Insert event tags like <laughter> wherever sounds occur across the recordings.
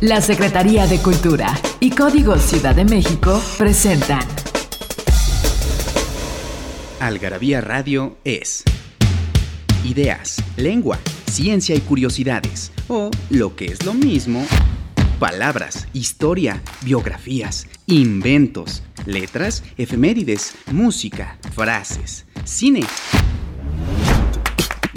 La Secretaría de Cultura y Código Ciudad de México presentan. Algarabía Radio es. Ideas, lengua, ciencia y curiosidades, o lo que es lo mismo, palabras, historia, biografías, inventos, letras, efemérides, música, frases, cine,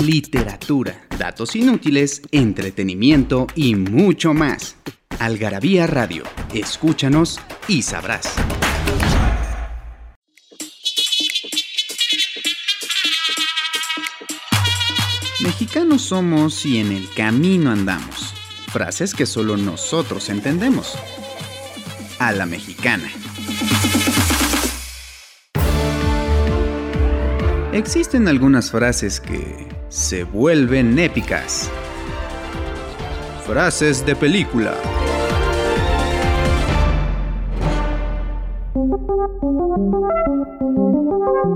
literatura, datos inútiles, entretenimiento y mucho más. Algarabía Radio, escúchanos y sabrás. Mexicanos somos y en el camino andamos. Frases que solo nosotros entendemos. A la mexicana. Existen algunas frases que se vuelven épicas. Frases de película.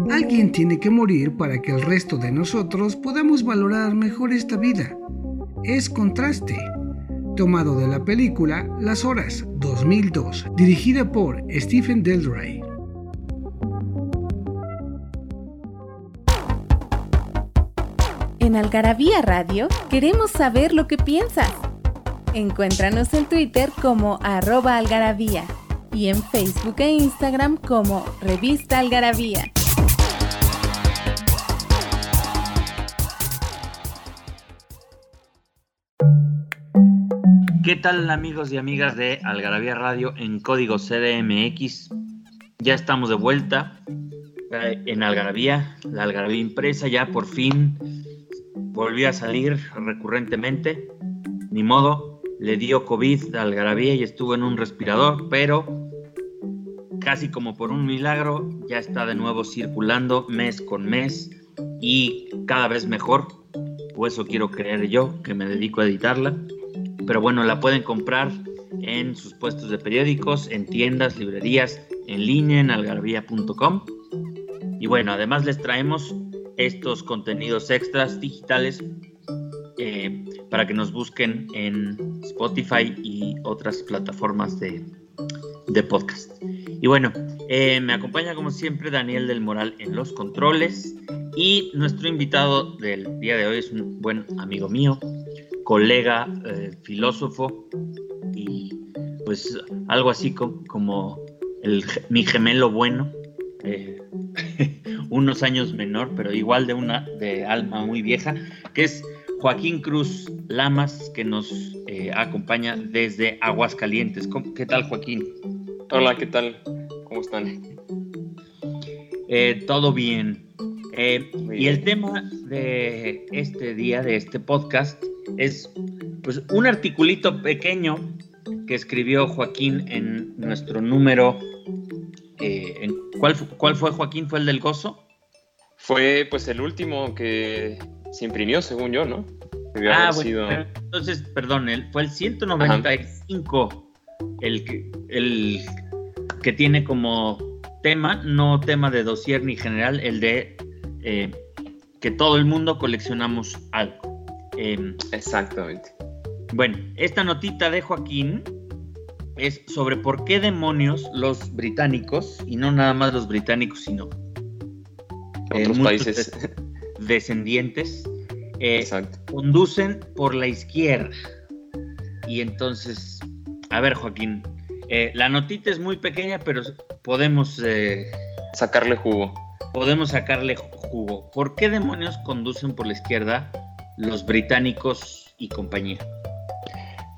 Alguien tiene que morir para que el resto de nosotros podamos valorar mejor esta vida. Es contraste. Tomado de la película Las Horas 2002, dirigida por Stephen Delray. En Algarabía Radio queremos saber lo que piensas. Encuéntranos en Twitter como arroba algarabía y en Facebook e Instagram como Revista Algarabía. ¿Qué tal amigos y amigas de Algarabía Radio en código CDMX? Ya estamos de vuelta eh, en Algarabía, la Algarabía impresa ya por fin volvió a salir recurrentemente. Ni modo, le dio COVID a Algarabía y estuvo en un respirador, pero casi como por un milagro ya está de nuevo circulando mes con mes y cada vez mejor. O eso quiero creer yo, que me dedico a editarla. Pero bueno, la pueden comprar en sus puestos de periódicos, en tiendas, librerías, en línea, en algarabía.com. Y bueno, además les traemos estos contenidos extras digitales eh, para que nos busquen en Spotify y otras plataformas de, de podcast. Y bueno, eh, me acompaña como siempre Daniel del Moral en los controles y nuestro invitado del día de hoy es un buen amigo mío, colega, eh, filósofo y pues algo así como, el, mi gemelo bueno, <laughs> unos años menor, pero igual de una de alma muy vieja, que es Joaquín Cruz Lamas, que nos acompaña desde Aguascalientes. ¿Qué tal, Joaquín? Hola, ¿qué tal? ¿Cómo están? Eh, todo bien. Eh, y el tema de este día, de este podcast, es pues, un articulito pequeño que escribió Joaquín en nuestro número. Eh, en, ¿cuál, ¿Cuál fue, Joaquín? ¿Fue el del gozo? Fue pues el último que se imprimió, según yo, ¿no? Ah, bueno, entonces, perdón, fue el 195 el que, el que tiene como tema, no tema de dossier ni general, el de eh, que todo el mundo coleccionamos algo. Em, Exactamente. Bueno, esta notita de Joaquín es sobre por qué demonios los británicos, y no nada más los británicos, sino otros países descendientes, eh, conducen por la izquierda. Y entonces a ver, Joaquín, eh, la notita es muy pequeña, pero podemos... Eh, sacarle jugo. Podemos sacarle jugo. ¿Por qué demonios conducen por la izquierda los británicos y compañía?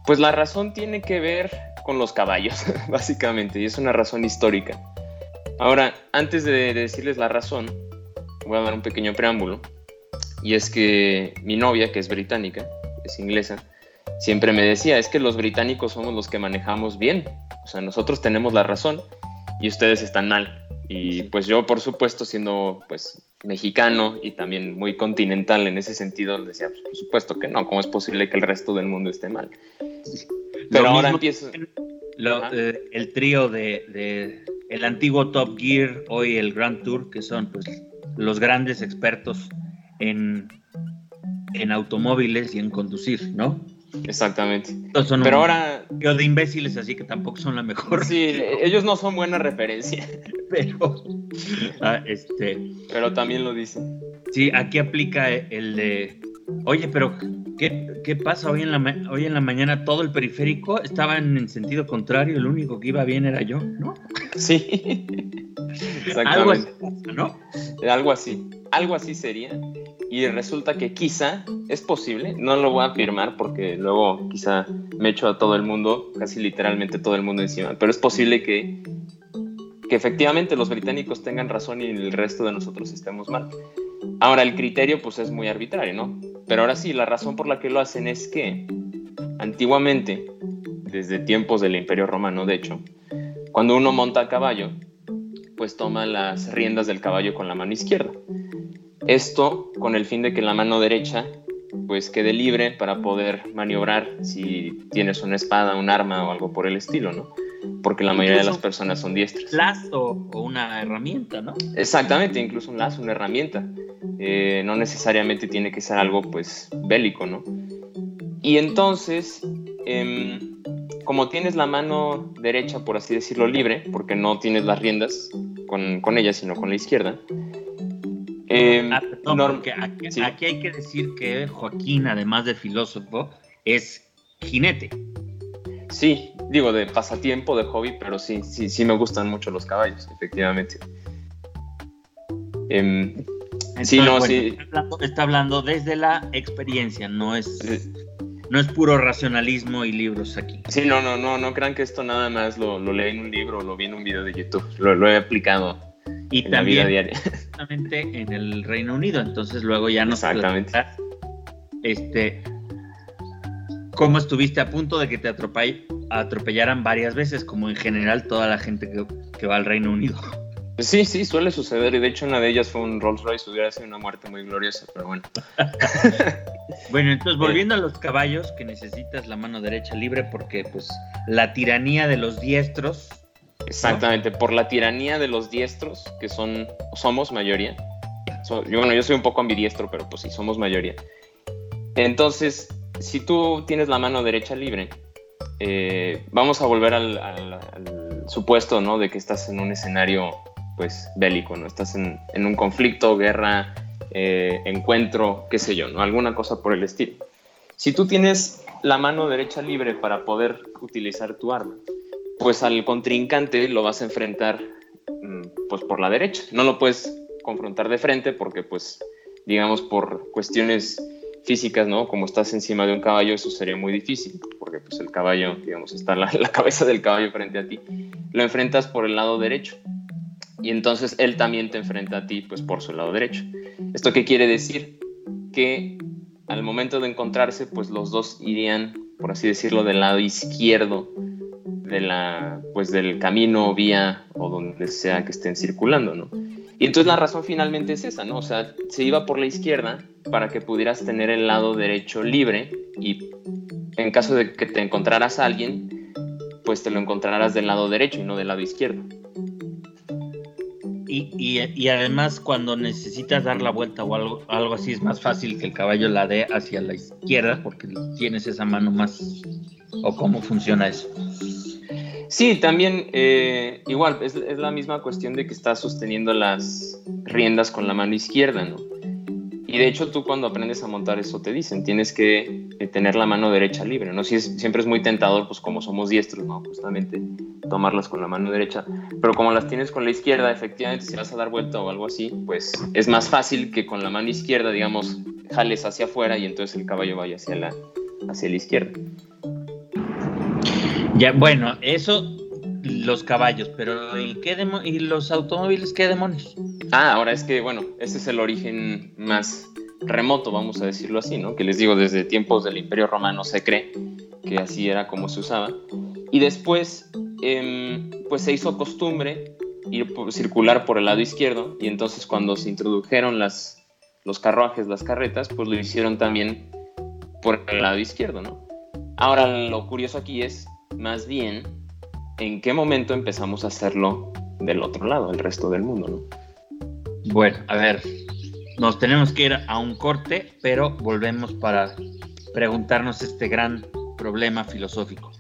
Pues la razón tiene que ver con los caballos, <laughs> básicamente, y es una razón histórica. Ahora, antes de decirles la razón, voy a dar un pequeño preámbulo, y es que mi novia, que es británica, es inglesa, siempre me decía, es que los británicos somos los que manejamos bien, o sea, nosotros tenemos la razón y ustedes están mal. Y pues yo, por supuesto, siendo pues mexicano y también muy continental en ese sentido, decía, pues, por supuesto que no, ¿cómo es posible que el resto del mundo esté mal? Pero ahora empiezo... Eh, el trío de, el antiguo Top Gear, hoy el Grand Tour, que son pues los grandes expertos en, en automóviles y en conducir, ¿no? Exactamente. Son Pero ahora, yo de imbéciles, así que tampoco son la mejor. sí, <laughs> ellos no son buena referencia, Pero, ah, este, pero también lo dicen. sí, aquí aplica el de, oye, pero ¿qué, qué pasa hoy en, la, ma- hoy en la mañana? Todo el periférico estaba en sentido contrario, el único que iba bien era yo, ¿no? Sí. Algo. Algo así. Algo así sería. Y resulta que quizá es posible, no lo voy a afirmar porque luego quizá me echo a todo el mundo, casi literalmente todo el mundo encima, pero es posible que, que efectivamente los británicos tengan razón y el resto de nosotros estemos mal. Ahora, el criterio pues es muy arbitrario, ¿no? Pero ahora sí, la razón por la que lo hacen es que antiguamente, desde tiempos del Imperio Romano, de hecho, cuando uno monta a caballo, pues toma las riendas del caballo con la mano izquierda. Esto con el fin de que la mano derecha pues quede libre para poder maniobrar si tienes una espada, un arma o algo por el estilo, ¿no? Porque la mayoría de las personas son diestras. Lazo o una herramienta, ¿no? Exactamente, incluso un lazo, una herramienta. Eh, no necesariamente tiene que ser algo pues bélico, ¿no? Y entonces, em, como tienes la mano derecha, por así decirlo, libre, porque no tienes las riendas con, con ella, sino con la izquierda, em, Ah, perdón, porque aquí, sí. aquí hay que decir que Joaquín, además de filósofo, es jinete. Sí, digo de pasatiempo, de hobby, pero sí, sí, sí me gustan mucho los caballos, efectivamente. Sí, no, sí. Está hablando, está hablando desde la experiencia, no es, sí, no es puro racionalismo y libros aquí. sí, no, no, no, no crean que esto nada más lo, lo leí en un libro o lo vi en un video de YouTube, lo, lo he aplicado Y en la vida también diaria. justamente en el Reino Unido, entonces luego ya nos Exactamente. este, cómo estuviste a punto de que te atropell- atropellaran varias veces, como en general toda la gente que, que va al Reino Unido. Sí, sí, suele suceder y de hecho una de ellas fue un Rolls Royce, hubiera sido una muerte muy gloriosa, pero bueno. <laughs> Bueno, entonces volviendo a los caballos, que necesitas la mano derecha libre porque pues la tiranía de los diestros, Exactamente, por la tiranía de los diestros, que son, somos mayoría. So- yo, bueno, yo soy un poco ambidiestro, pero pues sí, somos mayoría. Entonces, si tú tienes la mano derecha libre, eh, vamos a volver al, al- al supuesto, ¿no? De que estás en un escenario, pues, bélico, ¿no? Estás en, en un conflicto, guerra, eh, encuentro, qué sé yo, ¿no? Alguna cosa por el estilo. Si tú tienes la mano derecha libre para poder utilizar tu arma, pues al contrincante lo vas a enfrentar mm, pues por la derecha. No lo puedes confrontar de frente porque pues digamos por cuestiones físicas, ¿no? Como estás encima de un caballo, eso sería muy difícil, porque pues el caballo, digamos, está la, <laughs> la cabeza del caballo frente a ti. Lo enfrentas por el lado derecho. Y entonces él también te enfrenta a ti, pues por su lado derecho. ¿Esto qué quiere decir? Que al momento de encontrarse, pues los dos irían, por así decirlo, del lado izquierdo de la, pues del camino, vía o donde sea que estén circulando, ¿no? Y entonces la razón finalmente es esa, ¿no? O sea, se iba por la izquierda para que pudieras tener el lado derecho libre y en caso de que te encontraras a alguien, pues te lo encontrarás del lado derecho y no del lado izquierdo. Y, y- además cuando necesitas dar la vuelta o algo, algo así, es más fácil que el caballo la dé hacia la izquierda porque tienes esa mano más... ¿O cómo funciona eso? Sí, también eh, igual, es, es la misma cuestión de que estás sosteniendo las riendas con la mano izquierda, ¿no? Y de hecho tú cuando aprendes a montar eso te dicen, tienes que eh, tener la mano derecha libre, ¿no? Si es, siempre es muy tentador, pues como somos diestros, ¿no? Justamente tomarlas con la mano derecha, pero como las tienes con la izquierda, efectivamente si vas a dar vuelta o algo así, pues es más fácil que con la mano izquierda, digamos, jales hacia afuera y entonces el caballo vaya hacia la, hacia la izquierda. Ya, bueno, eso los caballos, pero ¿y, qué ¿y los automóviles qué demonios? Ah, ahora es que, bueno, ese es el origen más remoto, vamos a decirlo así, ¿no? Que les digo, desde tiempos del Imperio Romano se cree que así era como se usaba. Y después, em, pues se hizo costumbre ir circular por el lado izquierdo y entonces cuando se introdujeron las, los carruajes, las carretas, pues lo hicieron también por el lado izquierdo, ¿no? Ahora, lo curioso aquí es, más bien, en qué momento empezamos a hacerlo del otro lado, el resto del mundo, ¿no? Bueno, a ver, nos tenemos que ir a un corte, pero volvemos para preguntarnos este gran problema filosófico.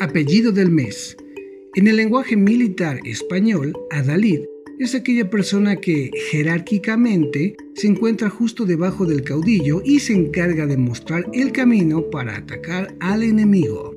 Apellido del mes. En el lenguaje militar español, adalid es aquella persona que jerárquicamente se encuentra justo debajo del caudillo y se encarga de mostrar el camino para atacar al enemigo.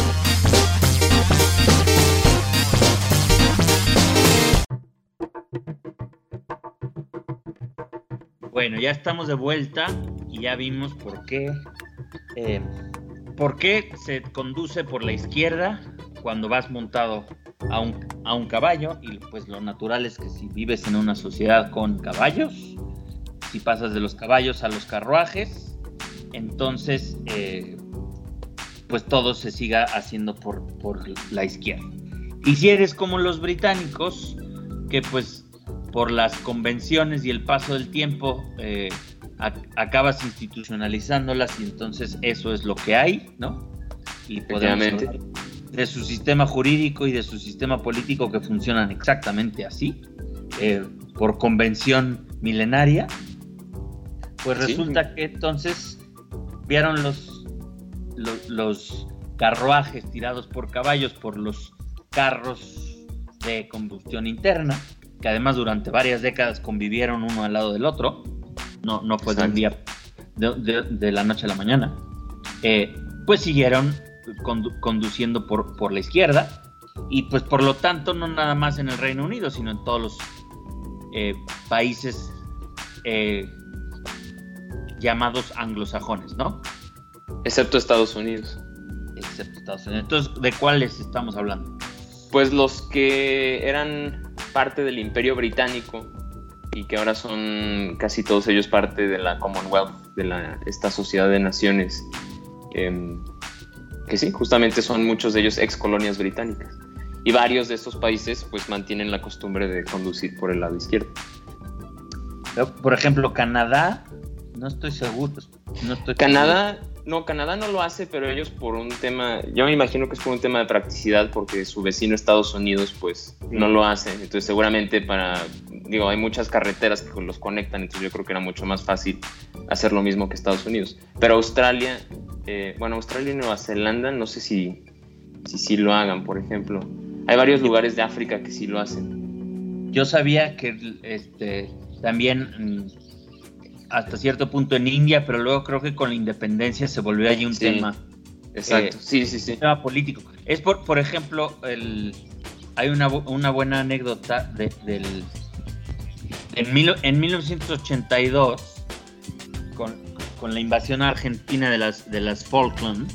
Bueno, ya estamos de vuelta y ya vimos por qué, eh, por qué se conduce por la izquierda cuando vas montado a un, a un caballo y pues lo natural es que si vives en una sociedad con caballos, si pasas de los caballos a los carruajes, entonces eh, pues todo se siga haciendo por, por la izquierda. Y si eres como los británicos, que pues por las convenciones y el paso del tiempo eh, acabas institucionalizándolas y entonces eso es lo que hay, ¿no? Y podemos de su sistema jurídico y de su sistema político que funcionan exactamente así, eh, por convención milenaria, pues resulta que entonces vieron los, los, carruajes tirados por caballos por los carros de combustión interna, que además durante varias décadas convivieron uno al lado del otro, no, no fue de un día de, la noche a la mañana, eh, pues siguieron conduciendo por, por la izquierda y pues por lo tanto no nada más en el Reino Unido, sino en todos los eh, países eh, llamados anglosajones, ¿no? Excepto Estados Unidos. Excepto Estados Unidos. Entonces, ¿de cuáles estamos hablando? Pues los que eran parte del Imperio Británico y que ahora son casi todos ellos parte de la Commonwealth, de la, esta sociedad de naciones, em, que sí, justamente son muchos de ellos ex colonias británicas. Y varios de estos países pues mantienen la costumbre de conducir por el lado izquierdo. Por ejemplo, Canadá no estoy seguro. No estoy Canadá, no, Canadá no lo hace, pero ellos por un tema, yo me imagino que es por un tema de practicidad, porque su vecino Estados Unidos, pues, no lo hace. Entonces, seguramente para, digo, hay muchas carreteras que los conectan, entonces yo creo que era mucho más fácil hacer lo mismo que Estados Unidos. Pero Australia, eh, bueno, Australia y Nueva Zelanda, no sé si, si sí lo hagan, por ejemplo. Hay varios lugares de África que sí lo hacen. Yo sabía que este, también mm, hasta cierto punto en India, pero luego creo que con la independencia se volvió allí un tema. Exacto, eh, sí, sí, sí. Un tema político. Es por, por ejemplo, el, hay una, buena anécdota de, del. En, en 1982, con, con, la invasión argentina de las, de las Falklands,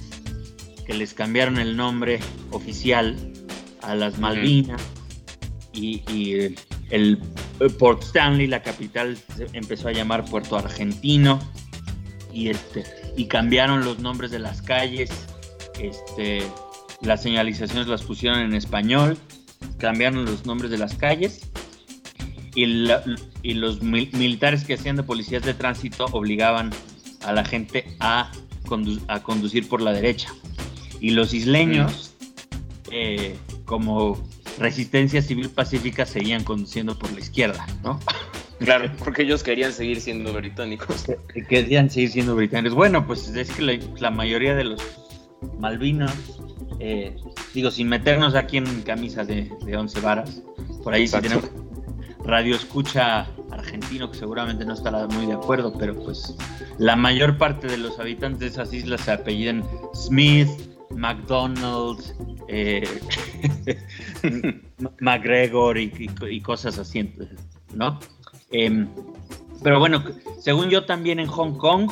que les cambiaron el nombre oficial a las Malvinas, y, y el Port Stanley, la capital, empezó a llamar Puerto Argentino y, este, y cambiaron los nombres de las calles, este, las señalizaciones las pusieron en español, cambiaron los nombres de las calles y, los militares que hacían de policías de tránsito obligaban a la gente a, a conducir por la derecha. Y los isleños, eh, como resistencia civil pacífica seguían conduciendo por la izquierda, ¿no? <laughs> Claro, porque ellos querían seguir siendo británicos. Querían seguir siendo británicos. Bueno, pues es que la, mayoría de los Malvinas, eh, digo, sin meternos aquí en camisa de, de once varas, por ahí sí tenemos radio escucha argentino que seguramente no estará muy de acuerdo, pero pues la mayor parte de los habitantes de esas islas se apellidan Smith, McDonald's, eh, <laughs> McGregor y, cosas así, ¿no? Em, pero bueno, según yo también en Hong Kong,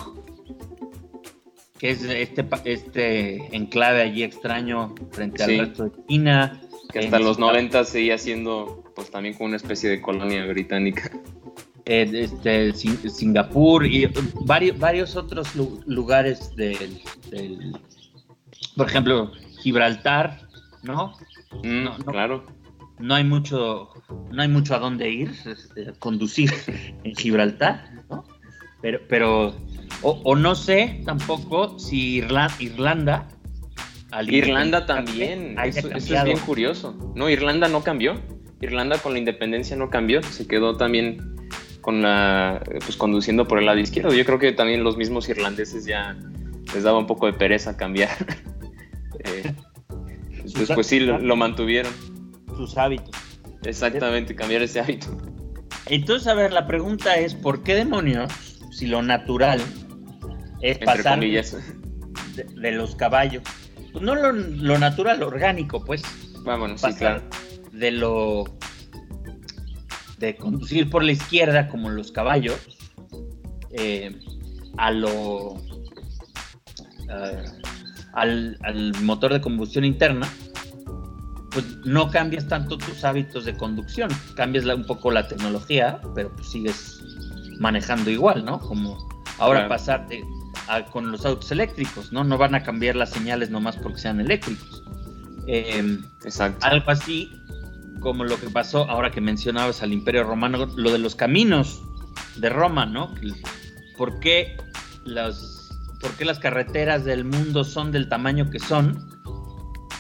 que es este, este enclave allí extraño frente al resto de China. Que hasta los 90 seguía siendo pues también como una especie de colonia británica. Eh, este, Singapur y varios, varios otros lugares del por ejemplo, Gibraltar, ¿no? Mm, claro. No hay mucho, no hay mucho a dónde ir, este, conducir en Gibraltar, ¿no? Pero, pero o, no sé tampoco si Irlanda. Irlanda también, eso, eso, es bien curioso. No, Irlanda no cambió. Irlanda con la independencia no cambió, se quedó también con la, pues conduciendo por el lado izquierdo. Yo creo que también los mismos irlandeses ya les daba un poco de pereza cambiar. <laughs> <laughs> eh, entonces, pues sí, lo, mantuvieron. Sus hábitos. Exactamente, cambiar ese hábito. Entonces, a ver, la pregunta es, ¿por qué demonios, si lo natural es pasar de, los caballos? Pues no lo, natural, lo orgánico, pues. Vámonos, sí, claro. De lo de conducir por la izquierda como los caballos eh, a lo al, motor de combustión interna, pues no cambias tanto tus hábitos de conducción, cambias un poco la tecnología, pero pues sigues manejando igual, ¿no? Como ahora pasarte con los autos eléctricos, ¿no? No van a cambiar las señales nomás porque sean eléctricos. Em, Exacto. Algo así como lo que pasó ahora que mencionabas al Imperio Romano, lo de los caminos de Roma, ¿no? ¿Por qué las por qué las carreteras del mundo son del tamaño que son,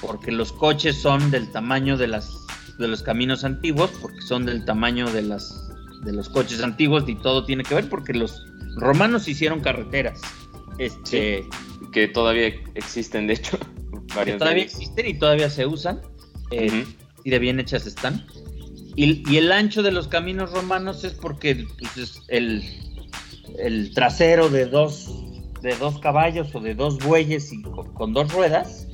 porque los coches son del tamaño de, las, de los caminos antiguos, porque son del tamaño de, las, de los coches antiguos y todo tiene que ver porque los romanos hicieron carreteras. Este, que todavía existen, de hecho. <laughs> Que todavía existen y todavía se usan. Eh, y de bien hechas están. Y, el ancho de los caminos romanos es porque pues, el, el trasero de dos de dos caballos o de dos bueyes y con, dos ruedas,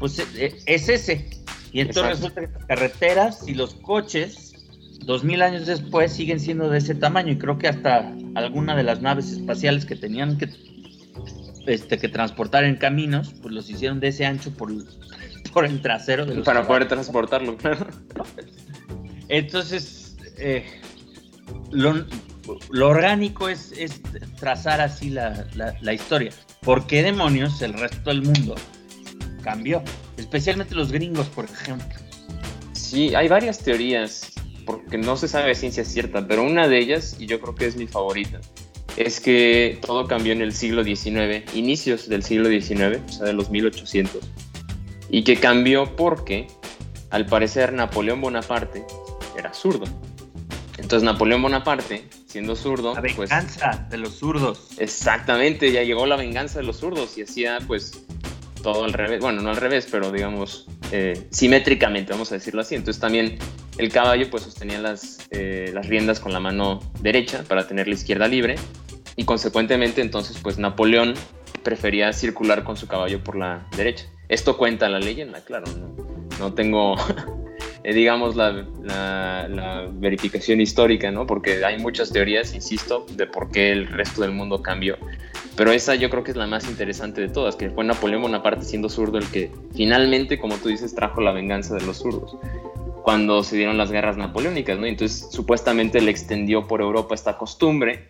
pues e, e, es, ese. Y entonces resulta que las carreteras y los coches, dos mil años después, siguen siendo de ese tamaño. Y creo que hasta alguna de las naves espaciales que tenían que, este, que transportar en caminos, pues los hicieron de ese ancho por, <laughs> por el trasero de Para poder transportarlo, claro. Entonces, eh, lo, lo orgánico es, trazar así la, historia. ¿Por qué demonios el resto del mundo cambió? Especialmente los gringos, por ejemplo. Sí, hay varias teorías, porque no se sabe ciencia cierta, pero una de ellas, y yo creo que es mi favorita, es que todo cambió en el siglo XIX, inicios del siglo XIX, o sea, de los 1800, y que cambió porque, al parecer, Napoleón Bonaparte era zurdo. Entonces Napoleón Bonaparte, siendo zurdo... La pues venganza de los zurdos. Exactamente, ya llegó la venganza de los zurdos y hacía pues todo al revés, bueno, no al revés, pero digamos eh, simétricamente, vamos a decirlo así. Entonces también el caballo pues sostenía las, eh, las riendas con la mano derecha para tener la izquierda libre y consecuentemente entonces pues Napoleón prefería circular con su caballo por la derecha. Esto cuenta la leyenda, claro, no, no tengo <laughs> Eh, digamos, la, verificación histórica, ¿no? Porque hay muchas teorías, insisto, de por qué el resto del mundo cambió. Pero esa yo creo que es la más interesante de todas, que fue Napoleón Bonaparte siendo zurdo el que finalmente, como tú dices, trajo la venganza de los zurdos cuando se dieron las guerras napoleónicas, ¿no? Entonces, supuestamente le extendió por Europa esta costumbre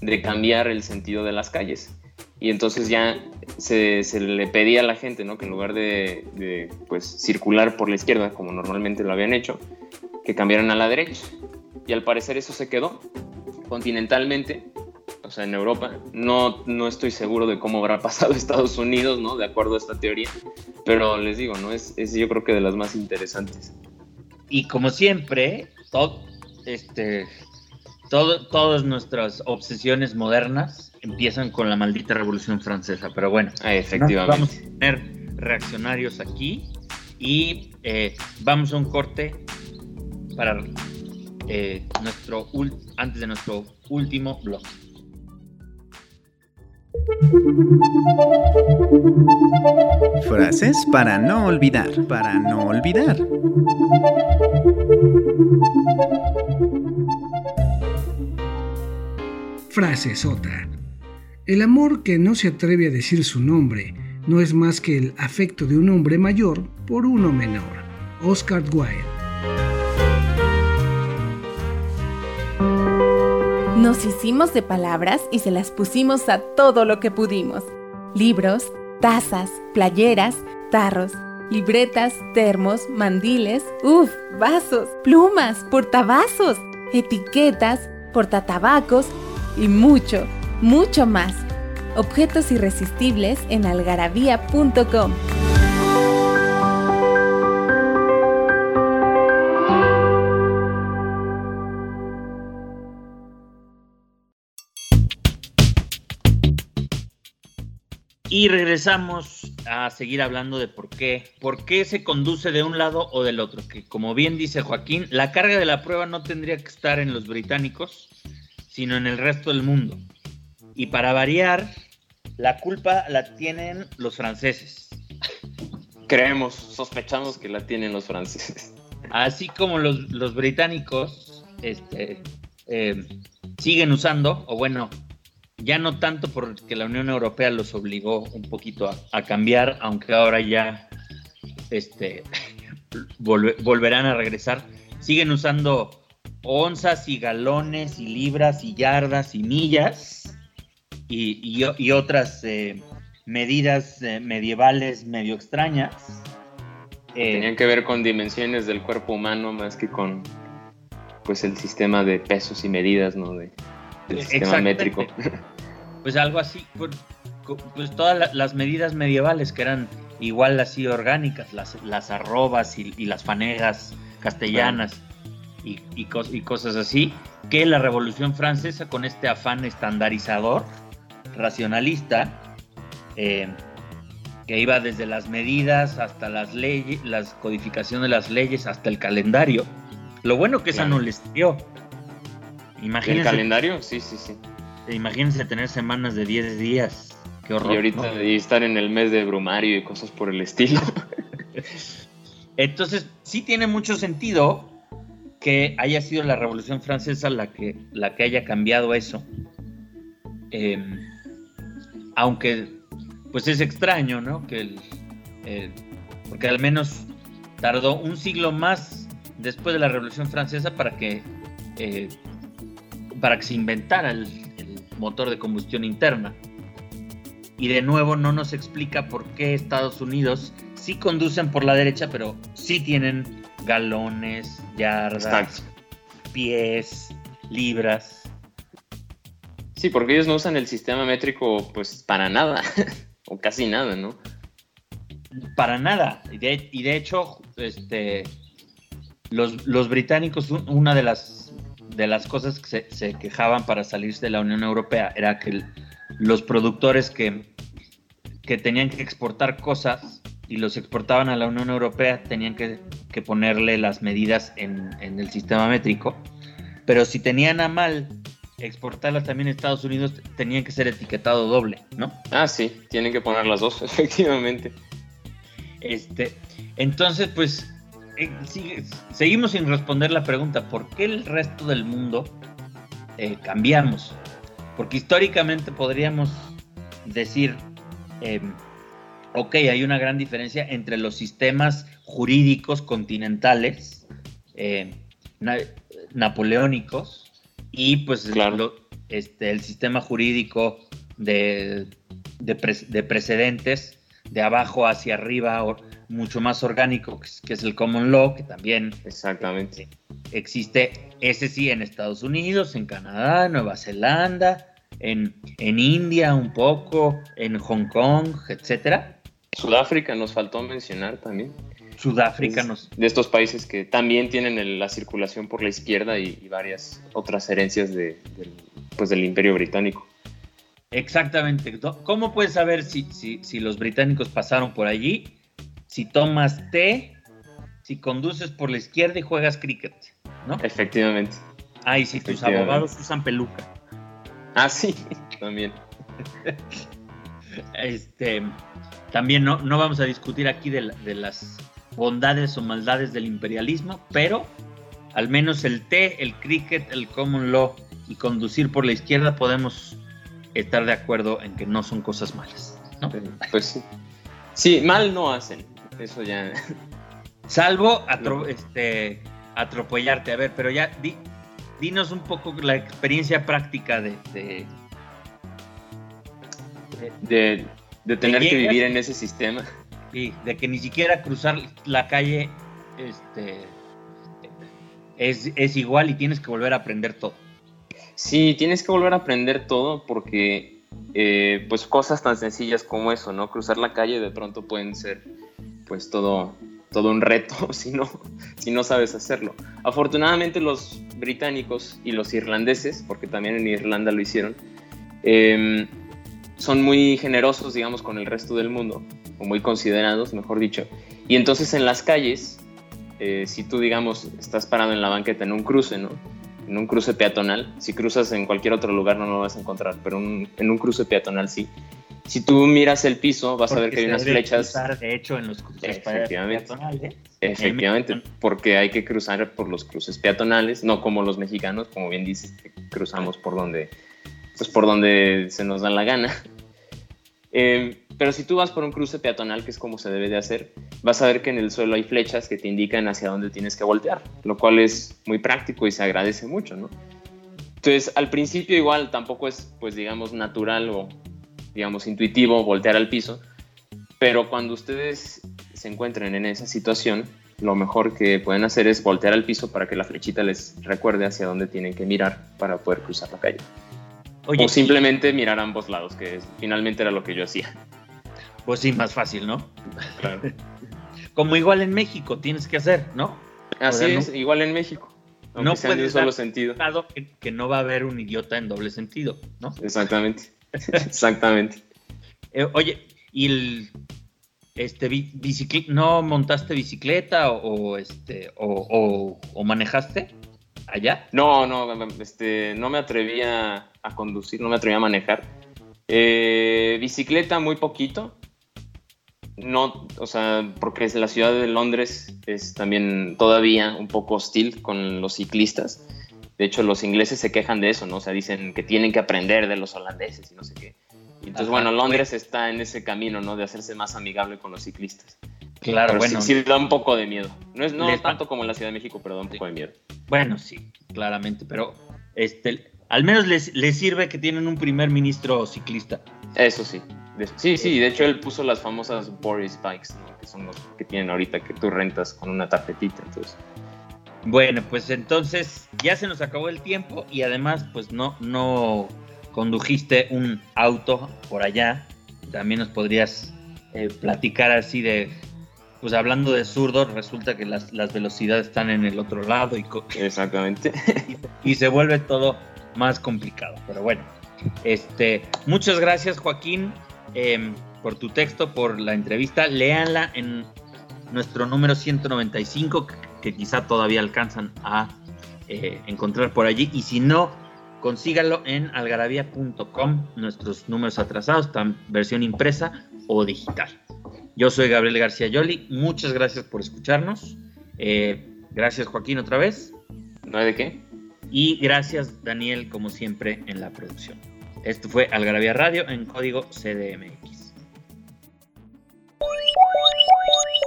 de cambiar el sentido de las calles y entonces ya se, le pedía a la gente ¿no? que en lugar de, pues, circular por la izquierda como normalmente lo habían hecho, que cambiaran a la derecha. Y al parecer eso se quedó continentalmente, o sea, en Europa. No, no estoy seguro de cómo habrá <laughs> pasado Estados Unidos, ¿no? De acuerdo a esta teoría, pero les digo, ¿no? Es, es yo creo que de las más interesantes. Y como siempre, todo, este, todo, todas nuestras obsesiones modernas empiezan con la maldita Revolución Francesa. Pero bueno, ah, efectivamente. vamos a tener reaccionarios aquí y eh, vamos a un corte para eh, nuestro antes de nuestro último blog. Frases para no olvidar, para no olvidar. Frases otra. El amor que no se atreve a decir su nombre no es más que el afecto de un hombre mayor por uno menor. Oscar Wilde. Nos hicimos de palabras y se las pusimos a todo lo que pudimos. Libros, tazas, playeras, tarros, libretas, termos, mandiles, uff, vasos, plumas, portavasos, etiquetas, portatabacos y mucho, mucho más. Objetos irresistibles en algarabía.com. Y regresamos a seguir hablando de por qué, por qué se conduce de un lado o del otro. Que como bien dice Joaquín, la carga de la prueba no tendría que estar en los británicos, sino en el resto del mundo. Y para variar, la culpa la tienen los franceses. Creemos, sospechamos que la tienen los franceses. Así como los, los británicos este, eh, siguen usando, o bueno, ya no tanto porque la Unión Europea los obligó un poquito a, cambiar, aunque ahora ya este, <laughs> volverán a regresar, siguen usando onzas y galones y libras y yardas y millas y, otras eh, medidas eh, medievales medio extrañas. Eh, Tenían que ver con dimensiones del cuerpo humano más que con pues el sistema de pesos y medidas, ¿no? De, del sistema métrico. <laughs> Pues algo así, pues, pues todas las medidas medievales que eran igual así orgánicas, las, las arrobas y, las fanegas castellanas y, y, cosas así, que la Revolución Francesa con este afán estandarizador, racionalista, eh, que iba desde las medidas hasta las leyes, la codificación de las leyes, hasta el calendario. Lo bueno que esa no les dio. Imagínense. ¿El calendario? Sí, sí, sí. Imagínense tener semanas de 10 días. Qué horror. Y ahorita estar en el mes de brumario y cosas por el estilo. <laughs> Entonces, sí tiene mucho sentido que haya sido la Revolución Francesa la que, la que haya cambiado eso. Em, aunque, pues es extraño, ¿no? Que porque al menos tardó un siglo más después de la Revolución Francesa para que, eh, para que se inventara el, motor de combustión interna. Y de nuevo no nos explica por qué Estados Unidos sí conducen por la derecha, pero sí tienen galones, yardas, pies, libras. Sí, porque ellos no usan el sistema métrico pues para nada, <laughs> o casi nada, ¿no? Para nada. Y de, hecho, este, los, británicos, una de las de las cosas que se, quejaban para salirse de la Unión Europea era que los productores que, que tenían que exportar cosas y los exportaban a la Unión Europea tenían que, ponerle las medidas en, el sistema métrico. Pero si tenían a mal exportarlas también a Estados Unidos, tenían que ser etiquetado doble, ¿no? Ah, sí, tienen que poner las dos, <laughs> efectivamente. Este, entonces, pues eh, seguimos sin responder la pregunta, ¿por qué el resto del mundo eh, cambiamos? Porque históricamente podríamos decir, em, ok, hay una gran diferencia entre los sistemas jurídicos continentales eh, napoleónicos y pues este, el sistema jurídico de, de, precedentes de abajo hacia arriba mucho más orgánico, que es el common law, que también Exactamente. existe, ese sí, en Estados Unidos, en Canadá, Nueva Zelanda, en, en India un poco, en Hong Kong, etcétera. Sudáfrica nos faltó mencionar también. Sudáfrica nos... De estos países que también tienen la circulación por la izquierda y, varias otras herencias de, pues del imperio británico. Exactamente. ¿Cómo puedes saber si, si, si los británicos pasaron por allí? si tomas té, si conduces por la izquierda y juegas cricket, ¿no? Efectivamente. Ah, y si tus abogados usan peluca. Ah, sí, <laughs> también. este, también no, no vamos a discutir aquí de, las bondades o maldades del imperialismo, pero al menos el té, el cricket, el common law y conducir por la izquierda podemos estar de acuerdo en que no son cosas malas, ¿no? Pues sí. Sí, mal no hacen. Eso ya. Salvo este, atropellarte. A ver, pero ya dinos un poco la experiencia práctica de de, de tener que vivir en ese sistema. Sí, de que ni siquiera cruzar la calle este, es, es igual y tienes que volver a aprender todo. Sí, tienes que volver a aprender todo porque eh, pues cosas tan sencillas como eso, ¿no? Cruzar la calle de pronto pueden ser pues todo, todo un reto <laughs> si no, si no sabes hacerlo. Afortunadamente los británicos y los irlandeses, porque también en Irlanda lo hicieron, em, son muy generosos, digamos, con el resto del mundo, o muy considerados, mejor dicho. Y entonces en las calles, eh, si tú, digamos, estás parado en la banqueta en un cruce, ¿no? en un cruce peatonal. Si cruzas en cualquier otro lugar no lo vas a encontrar, pero en un cruce peatonal sí. Si tú miras el piso, vas a ver que hay unas flechas. de hecho, en los cruces efectivamente, peatonales. Efectivamente, porque hay que cruzar por los cruces peatonales, no como los mexicanos, como bien dices, cruzamos por donde, pues por donde se nos da la gana. Eh, pero si tú vas por un cruce peatonal, que es como se debe de hacer, vas a ver que en el suelo hay flechas que te indican hacia dónde tienes que voltear, lo cual es muy práctico y se agradece mucho, ¿no? Entonces, al principio igual tampoco es, pues digamos, natural o, digamos, intuitivo voltear al piso, pero cuando ustedes se encuentren en esa situación, lo mejor que pueden hacer es voltear al piso para que la flechita les recuerde hacia dónde tienen que mirar para poder cruzar la calle. O simplemente mirar a ambos lados, que finalmente era lo que yo hacía. <laughs> Pues sí, más fácil, ¿no? Claro. <laughs> Como igual en México tienes que hacer, ¿no? Así es, igual en México. No puede un solo sentido. Que, que no va a haber un idiota en doble sentido, ¿no? Exactamente. <laughs> Exactamente. Eh, oye, ¿y el este no montaste bicicleta o, este o, manejaste allá? No, no, este, no me atrevía a conducir, no me atrevía a manejar. Eh, bicicleta muy poquito, no, o sea, porque la ciudad de Londres es también todavía un poco hostil con los ciclistas. De hecho, los ingleses se quejan de eso, ¿no? O sea, dicen que tienen que aprender de los holandeses y no sé qué. entonces, bueno, Londres está en ese camino, ¿no? De hacerse más amigable con los ciclistas. Claro, bueno. Sí, da un poco de miedo. No es no tanto como en la Ciudad de México, pero da un poco de miedo. Bueno, sí, claramente, pero este, al menos les, les sirve que tienen un primer ministro ciclista. Eso sí. Sí, sí, de hecho él puso las famosas Boris Bikes, que son los que tienen ahorita que tú rentas con una tarjetita. Entonces. Bueno, pues entonces ya se nos acabó el tiempo y además pues no, no condujiste un auto por allá. También nos podrías eh, platicar así de, pues hablando de zurdo, resulta que las, velocidades están en el otro lado y, Exactamente. <laughs> y se vuelve todo más complicado. Pero bueno, este, muchas gracias Joaquín. Em, por tu texto, por la entrevista. Léanla en nuestro número 195, que quizá todavía alcanzan a eh, encontrar por allí. Y si no, consíganlo en algarabía.com, nuestros números atrasados, versión impresa o digital. Yo soy Gabriel García Yoli, muchas gracias por escucharnos. Eh, gracias Joaquín otra vez. ¿No hay de qué? Y gracias Daniel, como siempre, en la producción. Esto fue Algarabía Radio en código CDMX.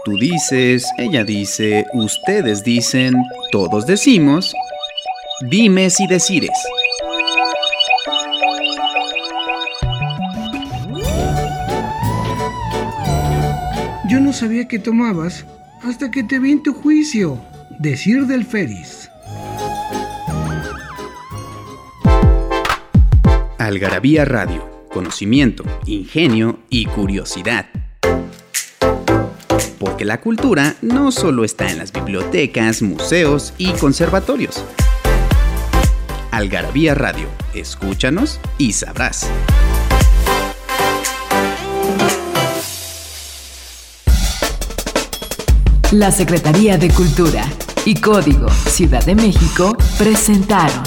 Tú dices, ella dice, ustedes dicen, todos decimos, dimes y decires. Sabía que tomabas hasta que te vi en tu juicio. Decir del Feris. Algarabía Radio, conocimiento, ingenio y curiosidad. Porque la cultura no solo está en las bibliotecas, museos y conservatorios. Algarabía Radio, escúchanos y sabrás. La Secretaría de Cultura y Código Ciudad de México presentaron